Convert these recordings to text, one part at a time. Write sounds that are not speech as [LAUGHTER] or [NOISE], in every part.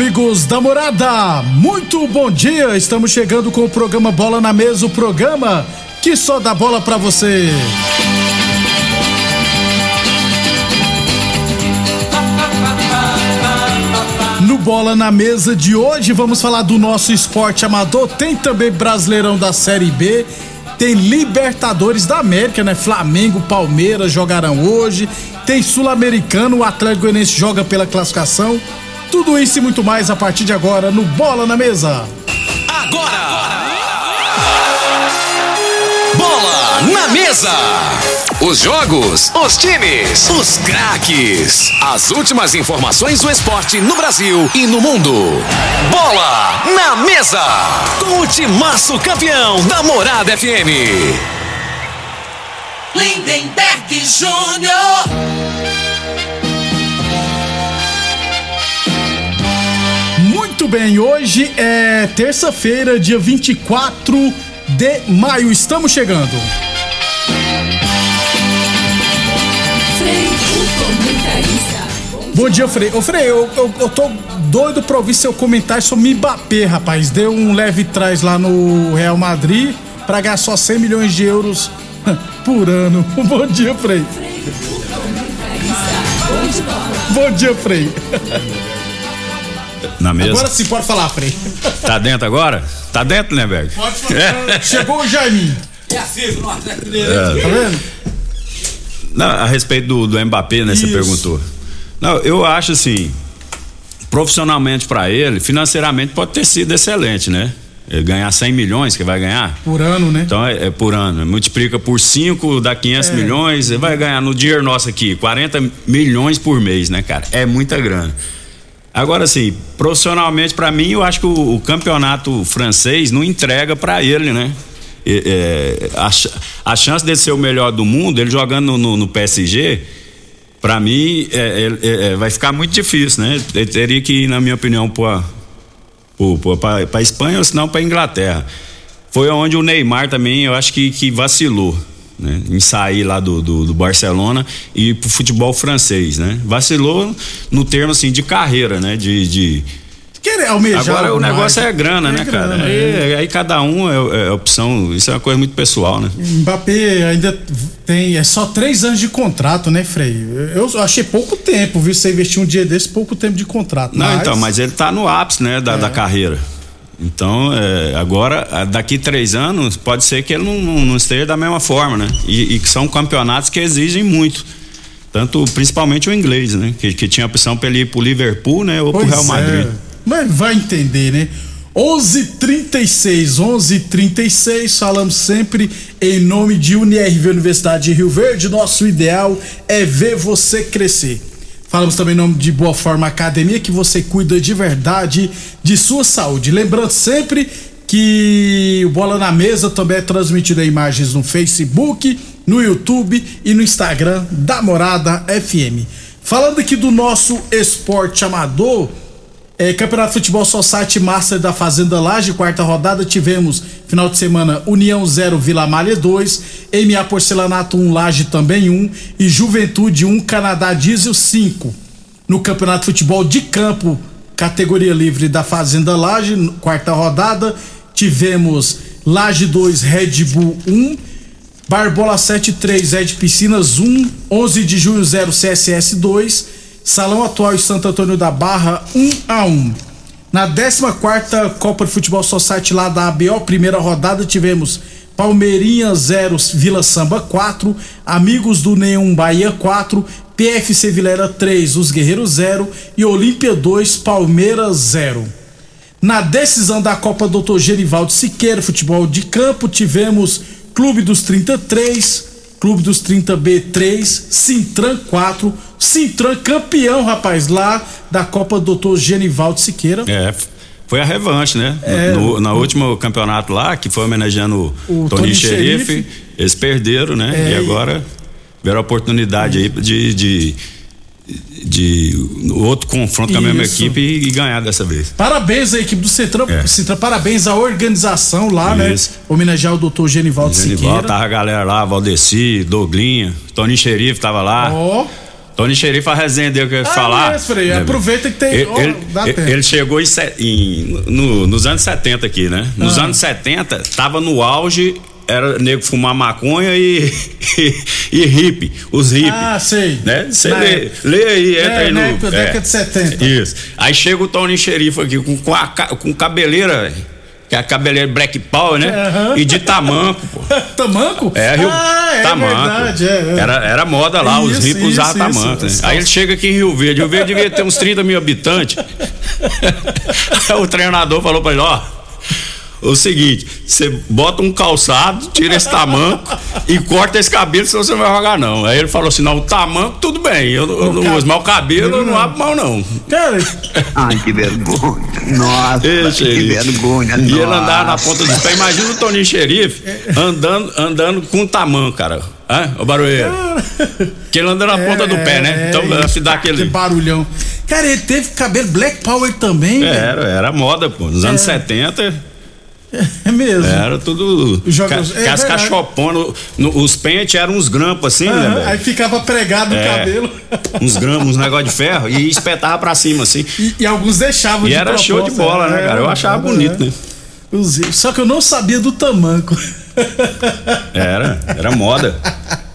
Amigos da morada, muito bom dia! Estamos chegando com o programa Bola na Mesa o programa que só dá bola pra você. No Bola na Mesa de hoje, vamos falar do nosso esporte amador. Tem também Brasileirão da Série B. Tem Libertadores da América, né? Flamengo, Palmeiras jogarão hoje. Tem Sul-Americano, o Atlético Goianiense joga pela classificação. Tudo isso e muito mais a partir de agora no Bola na Mesa. Agora! Bola na mesa! Os jogos, os times, os craques. As últimas informações do esporte no Brasil e no mundo. Bola na mesa! Com o timaço campeão da Morada FM. Lindenberg Júnior. Bem, hoje é terça-feira, dia 24 de maio. Estamos chegando. Bom dia, Frei. Ô, Frei, eu, eu, eu tô doido pra ouvir seu comentário sobre Mbappé, rapaz. Deu um leve trás lá no Real Madrid pra ganhar só 100 milhões de euros [LAUGHS] por ano. [LAUGHS] Bom dia, Frei. Bom dia, Frei. [LAUGHS] Na mesa. Agora sim, pode falar, Frei. Tá dentro agora? Tá dentro, né, Berg? Pode falar. Chegou o Jaiminho. É. Tá vendo? Não, a respeito do, do Mbappé, né? Você Isso. perguntou. Não, eu acho assim, profissionalmente pra ele, financeiramente pode ter sido excelente, né? Ele ganhar 100 milhões que vai ganhar. Por ano, né? Então é, é por ano. Multiplica por 5, dá 500 É. milhões, ele vai ganhar no dinheiro nosso aqui 40 milhões por mês, né, cara? É muita grana. Agora, assim, profissionalmente, pra mim, eu acho que o, o campeonato francês não entrega pra ele, né? É, a, a chance dele ser o melhor do mundo, ele jogando no, no- PSG, pra mim, é, é, é, vai ficar muito difícil, né? Ele teria que ir, na minha opinião, pra Espanha ou senão pra Inglaterra. Foi onde o Neymar também, eu acho que, que vacilou. Né, em sair lá do, do, do Barcelona e ir pro futebol francês, né? Vacilou no termo assim de carreira, né? De, de... Querer almejar. agora o negócio mais. é grana, né, cara? grana, Aí, aí cada um é, é opção, isso é uma coisa muito pessoal, né? Mbappé ainda tem. É só três anos de contrato, né, Frei? Eu achei pouco tempo, viu? Você investir um dia desse, pouco tempo de contrato. Não, então, mas ele tá no ápice, né, da, da carreira. Então, é, agora, a- daqui três anos, pode ser que ele não, não- esteja da mesma forma, né? E, e que são campeonatos que exigem muito. Tanto, principalmente o inglês, né? Que, que tinha opção pra ele ir pro Liverpool, né? Ou Pois pro Real Madrid. É. Mas vai entender, né? 11:36, 11:36. Falamos sempre em nome de UniRV Universidade de Rio Verde. Nosso ideal é ver você crescer. Falamos também em nome de Boa Forma Academia, que você cuida de verdade de sua saúde. Lembrando sempre que o Bola na Mesa também é transmitido em imagens no Facebook, no YouTube e no Instagram da Morada FM. Falando aqui do nosso esporte amador, é, Campeonato de Futebol Society Master da Fazenda Laje, quarta rodada, tivemos Final de semana, União 0, Vila Malha 2, MA Porcelanato 1, Laje também 1 e Juventude 1, Canadá Diesel 5. No Campeonato de Futebol de Campo, categoria livre da Fazenda Laje, quarta rodada, tivemos Laje 2, Red Bull 1, Barbola 73, Ed Piscinas 1, 11 de junho 0, CSS 2, Salão Atual e Santo Antônio da Barra 1 a 1. Na 14 Copa de Futebol Society lá da ABO, primeira rodada, tivemos Palmeirinha 0, Vila Samba 4, Amigos do Neum Bahia 4, PFC Vilera 3, Os Guerreiros 0 e Olímpia 2, Palmeiras 0. Na decisão da Copa Doutor Gerivaldo Siqueira, futebol de campo, tivemos Clube dos 33, Clube dos 30B3, Sintran 4, Sintran campeão, rapaz, lá da Copa Doutor Genivaldo Siqueira. É, foi a revanche, né? É, no, no último campeonato lá, que foi homenageando o Tony Xerife, eles perderam, né? É, e agora tiveram a oportunidade aí de, de de outro confronto com a mesma equipe e, e, ganhar dessa vez. Parabéns à equipe do Centrão, é. Parabéns à organização lá, né? Isso. né? Homenagear o doutor Genivaldo, Genivaldo Siqueira. Tava a galera lá, Valdeci, Doglinha, Tony Xerife tava lá. Ó. Oh. Tony Xerife, a resenha dele que eu ia ah, falar. É, Frei, aproveita que tem. Ele, oh, ele, ele chegou em, em no, nos anos 70 aqui, né? Nos ah. anos 70, tava no auge era nego fumar maconha e, [LAUGHS] e, e hippie, os hippies. Ah, sei. Né? Você lê, lê aí, entra é, aí no. Né, é, década de 70. Isso. Aí chega o Tony Xerife aqui com, com, a, com cabeleira, que é a cabeleira Black Power, né? Uhum. E de tamanco, pô. [LAUGHS] tamanco? É, Rio, ah, é tamanco. Verdade, é, é. Era, era moda lá, isso, os ricos usavam tamanco. Né? Aí ele chega aqui em Rio Verde. Rio Verde devia ter uns 30 mil habitantes. [LAUGHS] o treinador falou pra ele: ó o seguinte, você bota um calçado, tira esse tamanco e corta esse cabelo, senão você não vai jogar, não. Aí ele falou assim: não, o tamanco tudo bem, eu, eu não uso, mas o cabelo eu não abro mão, não. Cara. Ai, que vergonha. Nossa, Ei, que vergonha. E ele andava na ponta do pé. Imagina o Toninho Xerife andando, andando com tamanco, cara. Hã? O barulheiro. que ele anda na ponta do pé, né? Então é, se dá aquele. barulhão. Cara, ele teve cabelo Black Power também, Era, era moda, pô. Nos anos 70. É mesmo. Era tudo. Jogos, ca, é as cachoponas. os pentes eram uns grampos assim, né, velho? Aí ficava pregado no é, cabelo. Uns [LAUGHS] grampos, uns negócio de ferro e espetava pra cima, assim. E, e alguns deixavam e de era show de bola, né, cara? Eu achava bonito, né? Só que eu não sabia do tamanco. Era, era moda. [LAUGHS]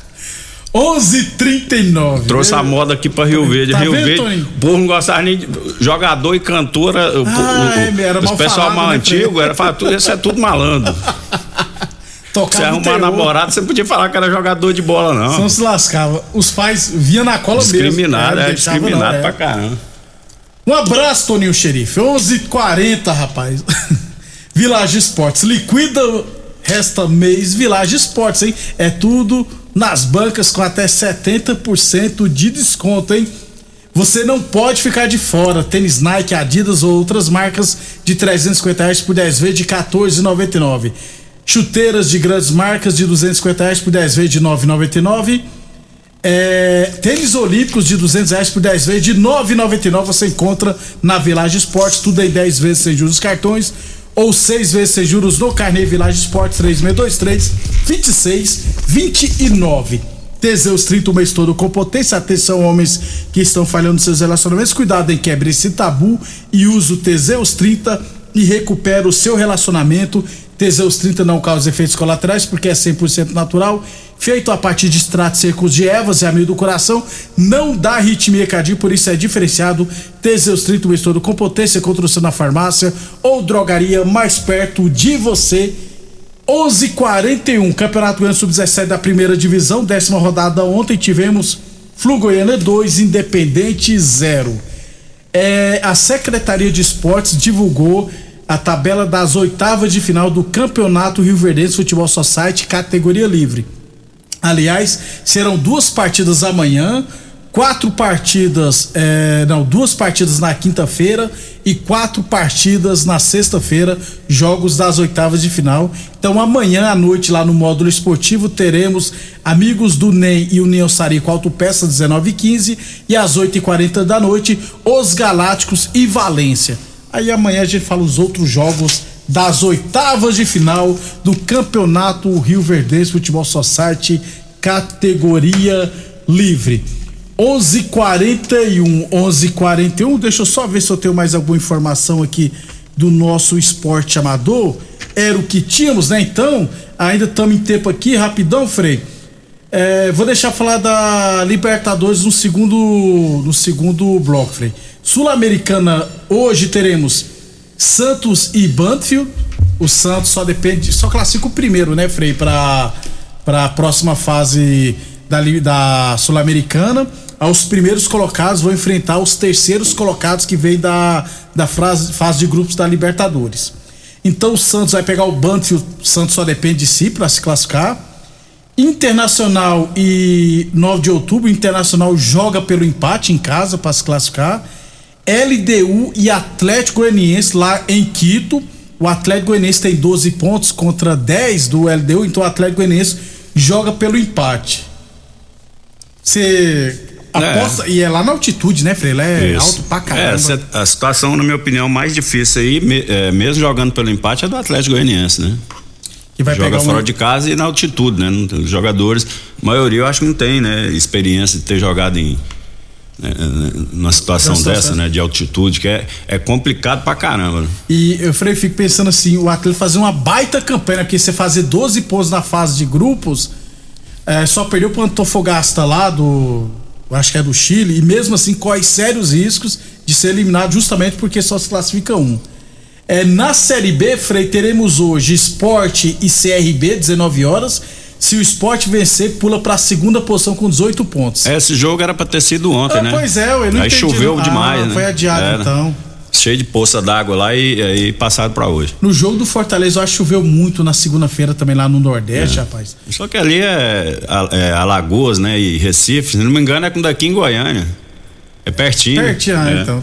11:39. Trouxe a moda aqui para Rio Verde. Tá Rio vendo, Verde. Toninho? O povo não gostava nem de jogador e cantora. Ah, o, o, era o pessoal mais né, antigo era falar, tudo, isso é tudo malandro. [LAUGHS] Você arrumar namorado, você podia falar que era jogador de bola, não. Não se lascava. Os pais vinham na cola discriminado, mesmo. É, discriminado não, é. pra caramba. Um abraço, Toninho Xerife. 11:40, rapaz. [LAUGHS] Village Esportes. Liquida resta mês Village Esportes, hein? É tudo nas bancas com até 70% de desconto, hein? Você não pode ficar de fora. Tênis Nike, Adidas ou outras marcas de 350 reais por 10 vezes de 14,99. Chuteiras de grandes marcas de 250 reais por 10 vezes de 9,99. É, tênis olímpicos de 200 reais por 10 vezes de 9,99 você encontra na Village Esportes, tudo em 10 vezes sem juros cartões ou seis vezes sem juros no Carnê Village Esportes 3623 2629. Teseus 30 o mês todo com potência. Atenção, homens que estão falhando seus relacionamentos. Cuidado em quebre esse tabu e use o Teseus 30 e recupera o seu relacionamento. Teseus 30 não causa efeitos colaterais porque é 100% natural feito a partir de extratos secos de ervas e amido do coração, não dá arritmia cardíaca, por isso é diferenciado. Teseus 30 o todo com potência, construção na farmácia ou drogaria mais perto de você. 11:41 Campeonato Goiano Sub-17 da primeira divisão, décima rodada. Ontem tivemos Flu Goiânia 2, Independente 0. É, a Secretaria de Esportes divulgou a tabela das oitavas de final do Campeonato Rio Verdense Futebol Society categoria livre. Aliás, serão duas partidas amanhã, quatro partidas, é, não, duas partidas na quinta-feira e quatro partidas na sexta-feira, jogos das oitavas de final. Então amanhã à noite lá no módulo esportivo teremos amigos do NEM e União Sarico Autopeça 19 e 15 e às 8 e 40 da noite os Galácticos e Valência. Aí amanhã a gente fala os outros jogos das oitavas de final do Campeonato Rio Verdense Futebol Society categoria livre. 11:41, 11:41. Deixa eu só ver se eu tenho mais alguma informação aqui do nosso esporte amador. Era o que tínhamos, né? Então, ainda estamos em tempo aqui, rapidão, Frei. É, vou deixar falar da Libertadores no segundo, no segundo bloco, Frei. Sul-Americana, hoje teremos Santos e Banfield. O Santos só depende, só classifica o primeiro, né, Frei, para para a próxima fase da, da Sul-Americana. Os primeiros colocados vão enfrentar os terceiros colocados que vêm da, da fase, fase de grupos da Libertadores. Então o Santos vai pegar o Banfield, o Santos só depende de si para se classificar. Internacional e 9 de outubro, Internacional joga pelo empate em casa para se classificar. LDU e Atlético Goianiense lá em Quito. O Atlético Goianiense tem 12 pontos contra 10 do LDU, então o Atlético Goianiense joga pelo empate. Você aposta. É. E é lá na altitude, né, Freire? É Isso. alto pra caramba. É, a situação, na minha opinião, mais difícil aí, é, mesmo jogando pelo empate, é do Atlético Goianiense, né? Que vai Joga fora um... de casa e na altitude, né? Os jogadores, a maioria eu acho que não tem, né? Experiência de ter jogado em numa situação dessa, né, de altitude, que é, é complicado pra caramba. Né? E eu falei, fico pensando assim, o atleta fazer uma baita campanha, porque você fazer 12 pontos na fase de grupos, é, só perdeu pro Antofagasta lá do, acho que é do Chile, e mesmo assim corre sérios riscos de ser eliminado justamente porque só se classifica um. É, na Série B, Frei, teremos hoje Esporte e CRB, 19 horas, se o esporte vencer, pula para a segunda posição com 18 pontos. É, esse jogo era para ter sido ontem, ah, né? Pois é, eu não Aí choveu não. demais, ah, né? Foi adiado era. então. Cheio de poça d'água lá e aí passado para hoje. No jogo do Fortaleza, eu acho que choveu muito na segunda-feira também lá no Nordeste, é. rapaz. Só que ali é, é, Alagoas, né? E Recife, se não me engano, é com daqui em Goiânia. É pertinho. Pertinho, é. então.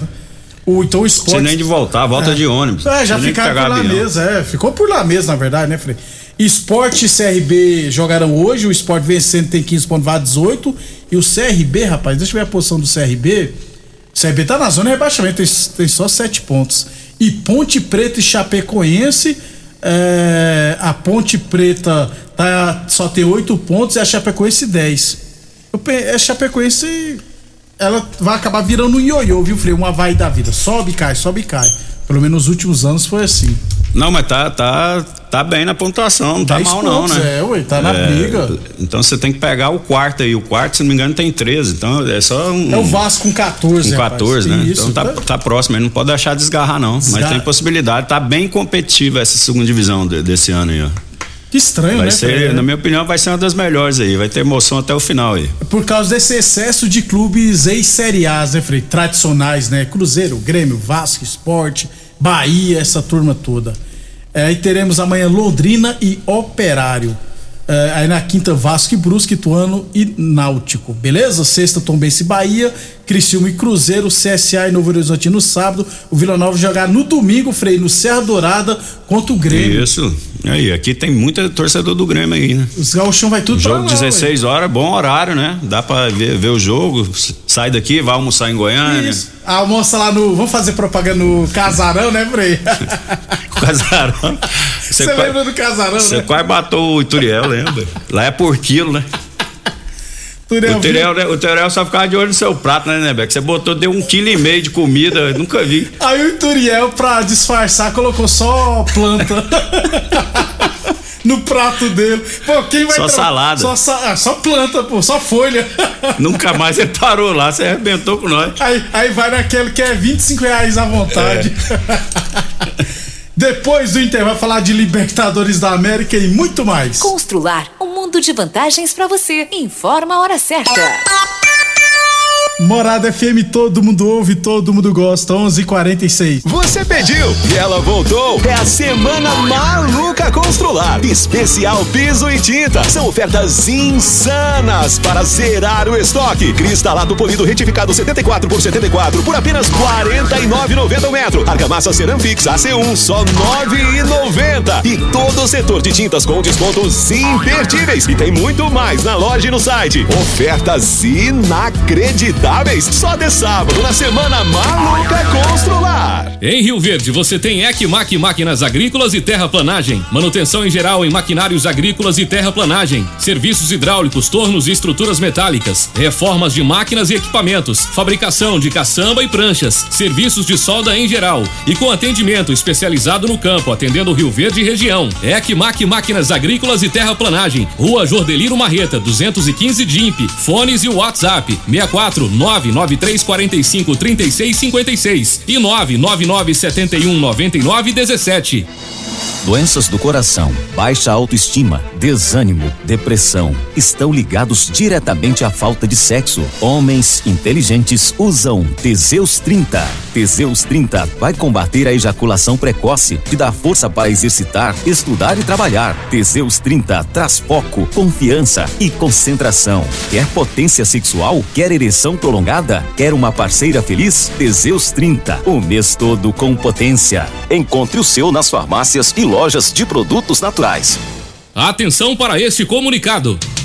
O, então o esporte. Você nem de voltar, volta é. de ônibus. É, já ficaram por lá mesmo, é. Ficou por lá mesmo, na verdade, né, Frei? Esporte e CRB jogaram hoje, o Esporte vencendo tem 15 pontos, vai 18. E o CRB, rapaz, deixa eu ver a posição do CRB. CRB tá na zona de rebaixamento, tem, tem só 7 pontos. E Ponte Preta e Chapecoense. É, a Ponte Preta tá, só tem 8 pontos e a Chapecoense 10. Eu, a Chapecoense ela vai acabar virando um ioiô, viu, Frei? Uma vai da vida. Sobe cai, sobe cai. Pelo menos nos últimos anos foi assim. Não, mas tá, tá, tá bem na pontuação, não tá mal pontos, não, né? É, ué, tá na é, briga. Então você tem que pegar o quarto aí. O quarto, se não me engano, tem 13. Então é só um. É o Vasco com 14, Com 14, rapaz. né? Isso, então tá, tá próximo, ele não pode deixar desgarrar, não. Desgarra. Mas tem possibilidade, tá bem competitiva essa segunda divisão de, desse ano aí, ó. Que estranho, vai né? Ser, na minha opinião, vai ser uma das melhores aí. Vai ter emoção até o final aí. Por causa desse excesso de clubes ex-série A, né, Frei? Tradicionais, né? Cruzeiro, Grêmio, Vasco, Esporte, Bahia, essa turma toda. É, aí teremos amanhã Londrina e Operário. É, aí na quinta, Vasco e Brusque, Ituano e Náutico, beleza? Sexta, Tombense e Bahia, Criciúma e Cruzeiro, CSA e Novo Horizonte no sábado. O Vila Nova jogar no domingo, Frei, no Serra Dourada contra o Grêmio. Isso. Aí, aqui tem muita torcedor do Grêmio aí, né? Os gauchão vai tudo jogo lá, 16 ué. horas, bom horário, né? Dá pra ver, ver, o jogo, sai daqui, vai almoçar em Goiânia. Isso. Almoça lá no. Vamos fazer propaganda no Casarão, né, Frei? [LAUGHS] casarão. Você lembra do Casarão, Você né? quase matou o Ituriel, lembra? Lá é por quilo, né? Turiel o, Turiel, né? o Turiel só ficava de olho no seu prato, né, né, Beck? Você botou, deu um quilo e meio de comida, nunca vi. Aí o Turiel, pra disfarçar, colocou só planta. [LAUGHS] no prato dele. Pô, quem vai Só tra... salada. Só, sa... ah, só planta, pô, só folha. [LAUGHS] Nunca mais ele parou lá, você arrebentou com nós. Aí, aí vai naquele que é 25 reais à vontade. É. [LAUGHS] Depois do Inter vai falar de Libertadores da América e muito mais. Constrular um mundo de vantagens para você. Informa a hora certa. Morada FM, todo mundo ouve, todo mundo gosta. 11:46. Você pediu e ela voltou. É a semana maluca Constrular. Especial piso e tinta. São ofertas insanas para zerar o estoque. Cristalado polido retificado 74 por 74 por apenas 49,90 o metro. Argamassa Ceramfix AC1 só 9,90. E todo o setor de tintas com descontos imperdíveis. E tem muito mais na loja e no site. Ofertas inacreditáveis imutáveis, só de sábado na semana maluca Constrular. Em Rio Verde, você tem Ecmac Máquinas Agrícolas e Terraplanagem. Manutenção em geral em maquinários agrícolas e terraplanagem. Serviços hidráulicos, tornos e estruturas metálicas. Reformas de máquinas e equipamentos. Fabricação de caçamba e pranchas. Serviços de solda em geral. E com atendimento especializado no campo, atendendo Rio Verde e região. Ecmac Máquinas Agrícolas e Terraplanagem. Rua Jordeliro Marreta, 215 DIMP. Fones e WhatsApp: 64 993 45 36 56 e 999 71 99 17. Doenças do coração, baixa autoestima, desânimo, depressão estão ligados diretamente à falta de sexo. Homens inteligentes usam Teseus 30. Teseus 30 vai combater a ejaculação precoce, te dá força para exercitar, estudar e trabalhar. Teseus 30 traz foco, confiança e concentração. Quer potência sexual? Quer ereção prolongada? Quer uma parceira feliz? Teseus 30, o mês todo com potência. Encontre o seu nas farmácias e lojas de produtos naturais. Atenção para este comunicado.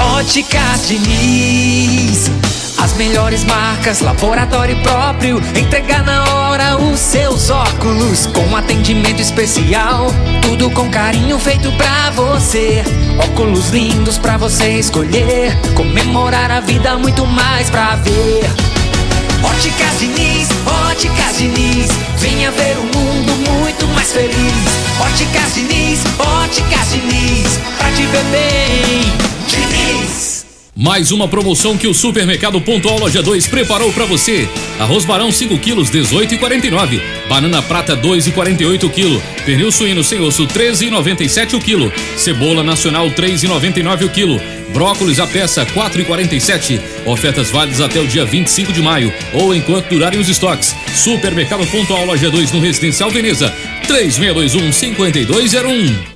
Óticas Diniz. As melhores marcas, laboratório próprio. Entregar na hora os seus óculos. Com atendimento especial. Tudo com carinho feito pra você. Óculos lindos pra você escolher. Comemorar a vida, muito mais pra ver. Óticas Diniz, Óticas Diniz. Venha ver um mundo muito mais feliz. Óticas Diniz, Óticas Diniz. Pra te ver bem. Mais uma promoção que o Supermercado Pontual Loja 2 preparou para você. Arroz Barão 5 quilos 18,49. Banana prata 2,48 kg. Pernil suíno sem osso 13,97 o quilo. Cebola nacional 3,99 o quilo. Brócolis a peça 4,47. Ofertas válidas até o dia 25 de maio ou enquanto durarem os estoques. Supermercado Pontual Loja 2 no Residencial Veneza 3621 5201.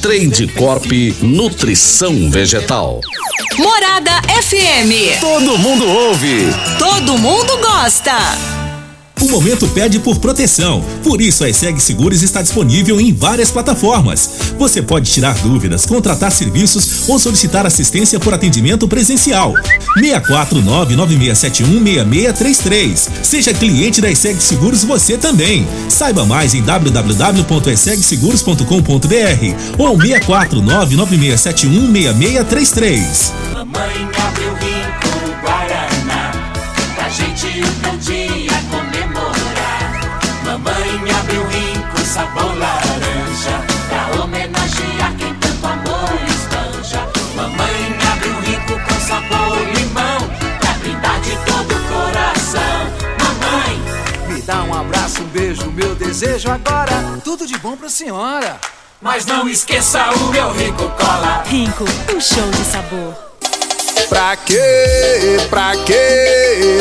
Trade Corp Nutrição Vegetal. Morada FM. Todo mundo ouve. Todo mundo gosta. O momento pede por proteção, por isso a ESEG Seguros está disponível em várias plataformas. Você pode tirar dúvidas, contratar serviços ou solicitar assistência por atendimento presencial. 64996716633. Seja cliente da ESEG Seguros você também. Saiba mais em www.esegseguros.com.br ou 64996716633. Mamãe abriu rico Guaraná, pra gente um dia. Mamãe abriu rico sabor laranja, pra homenagear quem tanto amor espanja. Mamãe abriu rico com sabor limão, pra brindar de todo o coração. Mamãe, Me dá um abraço, um beijo, meu desejo agora. Tudo de bom pra senhora. mas não esqueça o meu rico cola. Rico, um show de sabor. Pra quê? Pra quê?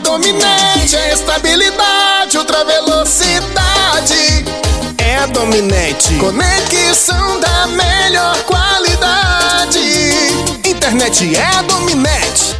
Dominante é estabilidade, ultra velocidade. É dominante. Conexão da melhor qualidade. Internet é dominante.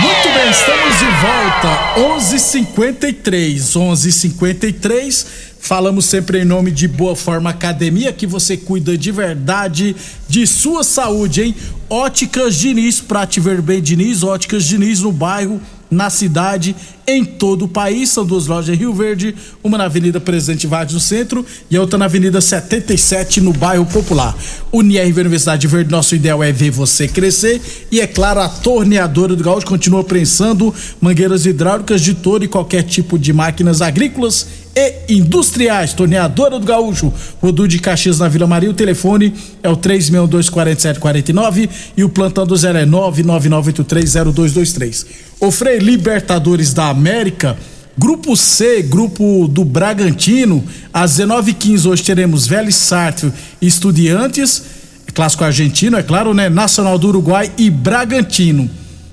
Muito bem, estamos de volta. 11:53, 11:53. Falamos sempre em nome de Boa Forma Academia, que você cuida de verdade de sua saúde, hein? Óticas Diniz, pra te ver bem, Diniz, Óticas Diniz no bairro, na cidade, em todo o país. São duas lojas em Rio Verde, uma na Avenida Presidente Vargas no centro e a outra na Avenida 77 no bairro Popular. Unirv Universidade Verde, nosso ideal é ver você crescer e é claro, a torneadora do Gaúcho continua prensando mangueiras hidráulicas de todo e qualquer tipo de máquinas agrícolas e industriais. Torneadora do Gaúcho, Rodu de Caxias na Vila Maria. O telefone é o 3624749 e o plantão do 0 é 999830223. O Frei Libertadores da América, Grupo C, grupo do Bragantino, às 19h15 hoje teremos Vélez e Estudiantes, clássico argentino, é claro, né? Nacional do Uruguai e Bragantino.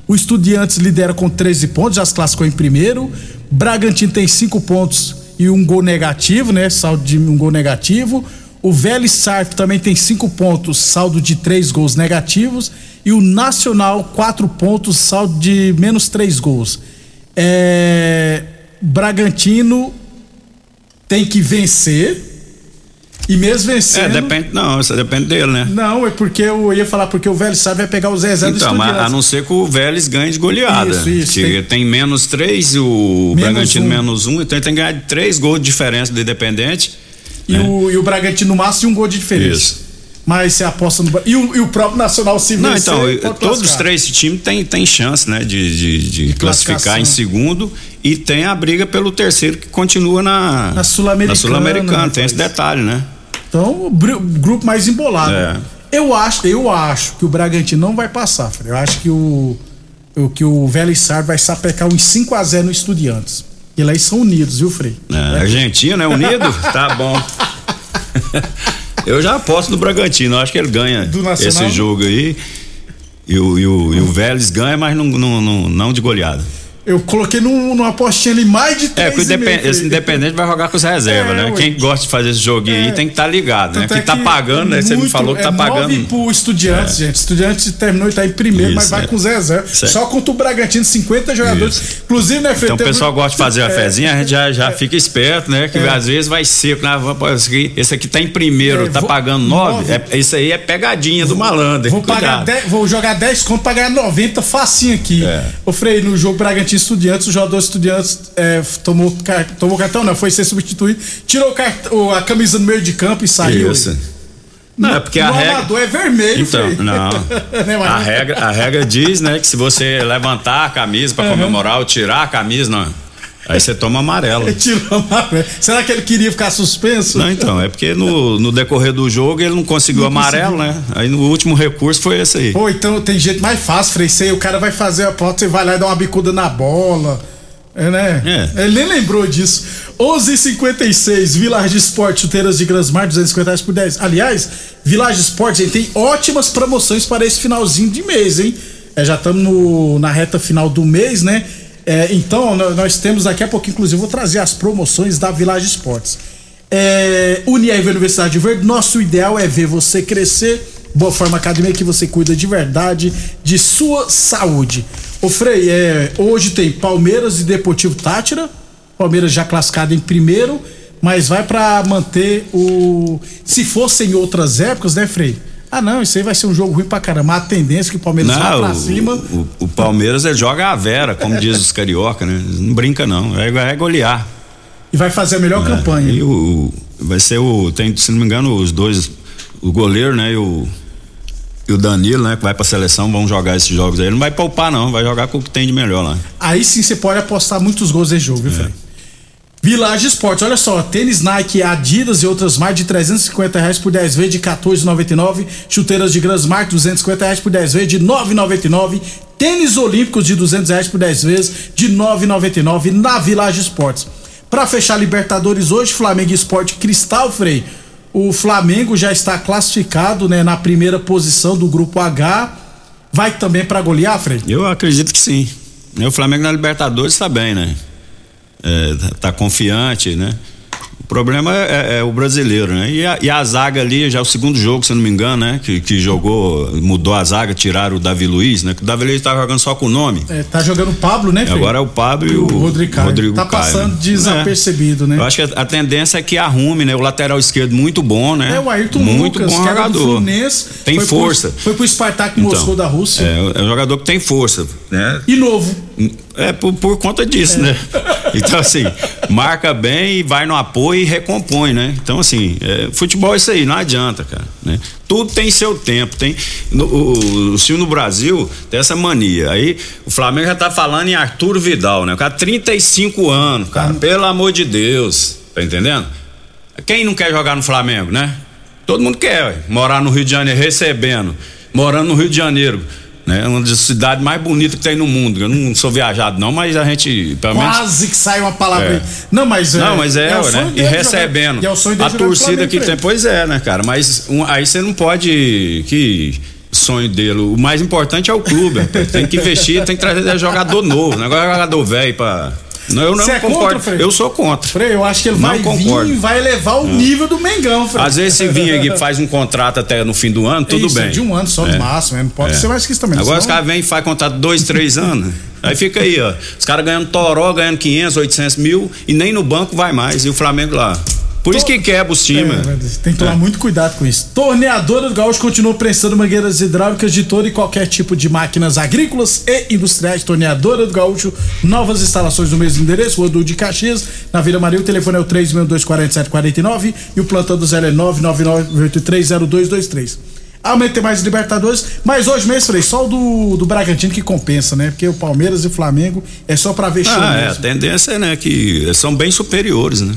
O Estudiantes lidera com 13 pontos, já se classificou em primeiro. Bragantino tem 5 pontos e um gol negativo, né? Saldo de um gol negativo. O Vélez Sarp também tem cinco pontos, saldo de três gols negativos. E o Nacional, quatro pontos, saldo de menos três gols. É... Bragantino tem que vencer. E mesmo vencendo. É, depende. Não, isso depende dele, né? Não, é porque eu ia falar, porque o Vélez Sarp vai pegar o Zezé do Então, mas Estudiantes. a não ser que o Vélez ganhe de goleada. Isso, isso, tem- tem, menos três, o Menos Bragantino um. menos um, então ele tem que ganhar três gols de diferença do Independente. E, o, e o Bragantino no máximo de um gol de diferença. Isso. Mas você aposta no. E o, e o próprio Nacional se Não, então, todos os três times têm tem chance, né, de, de, de classificar em segundo e tem a briga pelo terceiro que continua na, Na Sul-Americana, na Sul-Americana, tem esse rapaz. detalhe, né? Então, o grupo mais embolado. É. Eu acho, eu acho que o Bragantino não vai passar, Fred. Eu acho que o, o que o Vélez Sar vai sapecar uns 5 a 0 no Estudiantes. E lá eles são unidos, viu, Frei? É, Argentina é unido? [LAUGHS] tá bom. Eu já aposto no Bragantino, eu acho que ele ganha esse jogo aí. E o, e o, e o Vélez ganha, mas não, não, não, não de goleada. Eu coloquei num, numa apostinha ali mais de É, 3 porque o Independente, esse Independente vai jogar com os reservas, É, né? ué. Quem gosta de fazer esse joguinho aí tem que estar ligado, né? Tanto é Que tá que pagando, né? Você me falou que tá é nove pagando. pro Estudiantes, gente. Estudiantes terminou e tá em primeiro, mas Isso, vai é. com os reservas. Só contra o Bragantino, 50 jogadores. Inclusive, né, Frei? Então o pessoal gosta de fazer a É, fezinha, a gente já, já fica esperto, né? Que É. às vezes vai seco, né? Esse aqui, tá em primeiro, É, tá vou- pagando nove. nove. É, isso aí é pegadinha do malandro. Vou, pagar 10, vou jogar 10 conto pra ganhar 90 facinho aqui. É. Ô Frei, no jogo Bragantino Estudiantes, o jogador Estudiantes é, tomou, tomou cartão, não, foi ser substituído, tirou a camisa no meio de campo e saiu. Isso. Não, é porque a regra. é vermelho, Então, não. [LAUGHS] Mas- A regra, a regra diz, né, que se você levantar a camisa pra Aham. comemorar ou tirar a camisa, não. Aí você toma amarelo. [LAUGHS] Ele tirou amarelo. Será que ele queria ficar suspenso? Não, então, é porque no, no decorrer do jogo ele não conseguiu Não amarelo, conseguiu. né? Aí no último recurso foi esse aí. Pô, então tem jeito mais fácil, Frei. Você, o cara vai fazer a porta, você vai lá e dá uma bicuda na bola. É, né? É. Ele nem lembrou disso. 11:56 Village Sport, chuteiras de Grasmar, 250 reais por 10. Aliás, Village Sport gente, tem ótimas promoções para esse finalzinho de mês, hein? É, já estamos na reta final do mês, né? É, então, nó- nós temos daqui a pouco, inclusive, vou trazer as promoções da Village Sports. É, Unirv Universidade Verde, nosso ideal é ver você crescer. Boa Forma Academia que você cuida de verdade de sua saúde. Ô Frei, é, hoje tem Palmeiras e Deportivo Tátira. Palmeiras já classificado em primeiro, mas vai pra manter o. Se fosse em outras épocas, né, Frei? Ah, não, isso aí vai ser um jogo ruim pra caramba. A tendência é que o Palmeiras Não, pra o, cima. o- o Palmeiras ele joga a vera, como [LAUGHS] diz os carioca, né? Não brinca não, é, é golear. E vai fazer a melhor É, campanha. E o, vai ser o, tem, se não me engano, os dois, o goleiro, né, e o, e o Danilo, né, que vai pra seleção, vão jogar esses jogos aí. Ele não vai poupar não, vai jogar com o que tem de melhor lá. Aí sim você pode apostar muitos gols nesse jogo, viu, Frei? Village Esportes, olha só, tênis Nike, Adidas e outras mais de 350 reais por 10 vezes de 14,99. Chuteiras de Gransmark, 250 reais por 10 vezes de 9,99. Tênis Olímpicos de 200 reais por 10 vezes de 9,99 na Village Esportes. Pra fechar Libertadores hoje, Flamengo Esporte Cristal, Frei. O Flamengo já está classificado né, na primeira posição do grupo H. Vai também pra golear, Frei? Eu acredito que sim. O Flamengo na Libertadores está bem, né? É, tá- tá confiante, né? O problema é, é o brasileiro, né? E a, e a zaga ali, já é o segundo jogo, se não me engano, né? Que, que jogou, mudou a zaga, tiraram o Davi Luiz, né? Que o Davi Luiz tava jogando só com o nome. É, tá jogando o Pablo, né, Frei? Agora é o Pablo e o, Rodrigo Caio. Rodrigo tá Caio, passando né? desapercebido, né? Eu acho que a, a tendência é que arrume, né? O lateral esquerdo muito bom, né? É o Ayrton muito Lucas, bom jogador. Fluminense, tem foi pro- força. foi pro Spartak Então, Moscou da Rússia. É, é um jogador que tem força, né? E novo. É por, por conta disso, né? Então, assim, marca bem e vai no apoio e recompõe, né? Então, assim, é, futebol é isso aí, não adianta, cara. Né? Tudo tem seu tempo. Tem, no, o, o time no Brasil tem essa mania. Aí o Flamengo já tá falando em Arturo Vidal, né? O cara, 35 anos, cara, pelo amor de Deus. Tá entendendo? Quem não quer jogar no Flamengo, né? Todo mundo quer, ué. morar no Rio de Janeiro, recebendo, morando no Rio de Janeiro. Né? Uma das cidades mais bonitas que tem no mundo. Eu não sou viajado, não, mas a gente, pelo menos. Quase que sai uma palavra É. Não, mas é. Não, mas é, sonho né? E recebendo. e é o sonho dele a torcida que tem. Pois é, né, cara? Mas um- aí você não pode. Que sonho dele. O mais importante é o clube. rapaz. tem que investir, tem que trazer jogador novo. Negócio é jogador velho pra. Não, eu não Você é concordo. contra, Frei? eu sou contra. Frei, eu acho que ele Não vai concordo. vir e vai elevar o Não. nível do Mengão, Frei. Às vezes se vir aqui e faz um contrato até no fim do ano, tudo Isso, bem. de um ano só no É. máximo, não pode É. ser mais que isso também. Agora os senão- caras vêm e fazem contrato dois, três [LAUGHS] anos. Aí fica aí, ó. Os caras ganhando toró, ganhando 500, 800 mil e nem no banco vai mais. E o Flamengo lá. Por isso que quebra os times. É, tem que tomar É. muito cuidado com isso. Torneadora do Gaúcho continua prestando mangueiras hidráulicas de todo e qualquer tipo de máquinas agrícolas e industriais. Torneadora do Gaúcho, novas instalações no mesmo endereço, Rodul de Caxias, na Vila Maria. O telefone é o 3624749 e o plantão do zero é 999830223. Amanhã tem mais Libertadores, mas hoje mesmo, Frei, só o do, do Bragantino que compensa, né? Porque o Palmeiras e o Flamengo é só pra ver show Ah, é, a mesmo. tendência é, né, que são bem superiores, né?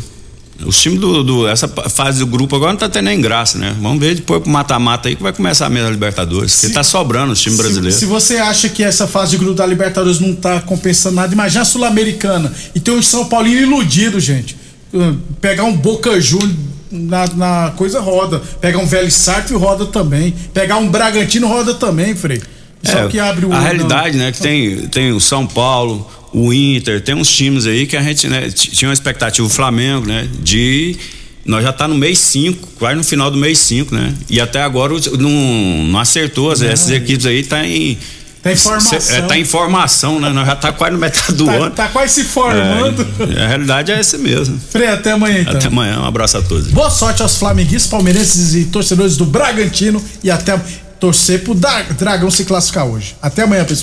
Os times do, do- Essa fase do grupo agora não tá tendo nem graça, né? Vamos ver depois pro mata-mata aí que vai começar a Libertadores. Porque tá sobrando os times brasileiros. Se, você acha que essa fase de grupo da Libertadores não tá compensando nada, imagina a Sul-Americana. E tem um São Paulino iludido, gente. Uh, Pegar um Boca Juniors na, na coisa roda. Pegar um Velho Sartre roda também. Pegar um Bragantino roda também, Frei. Só É, que abre o a realidade, não. né, que tem, tem o São Paulo, o Inter, tem uns times aí que a gente, né, tinha uma expectativa, o Flamengo, né, de nós já tá no mês 5, quase no final do mês 5, né? E até agora não, não acertou, as- essas equipes aí tá em Tá em formação. É, tá em formação, né? Nós já tá quase no metade do Tá, ano. tá quase se formando. É, a realidade é essa mesmo. Frei, até amanhã então. Até amanhã, um abraço a todos. Boa sorte aos flamenguistas, palmeirenses e torcedores do Bragantino. E até torcer pro Dra- Dragão se classificar hoje. Até amanhã, pessoal.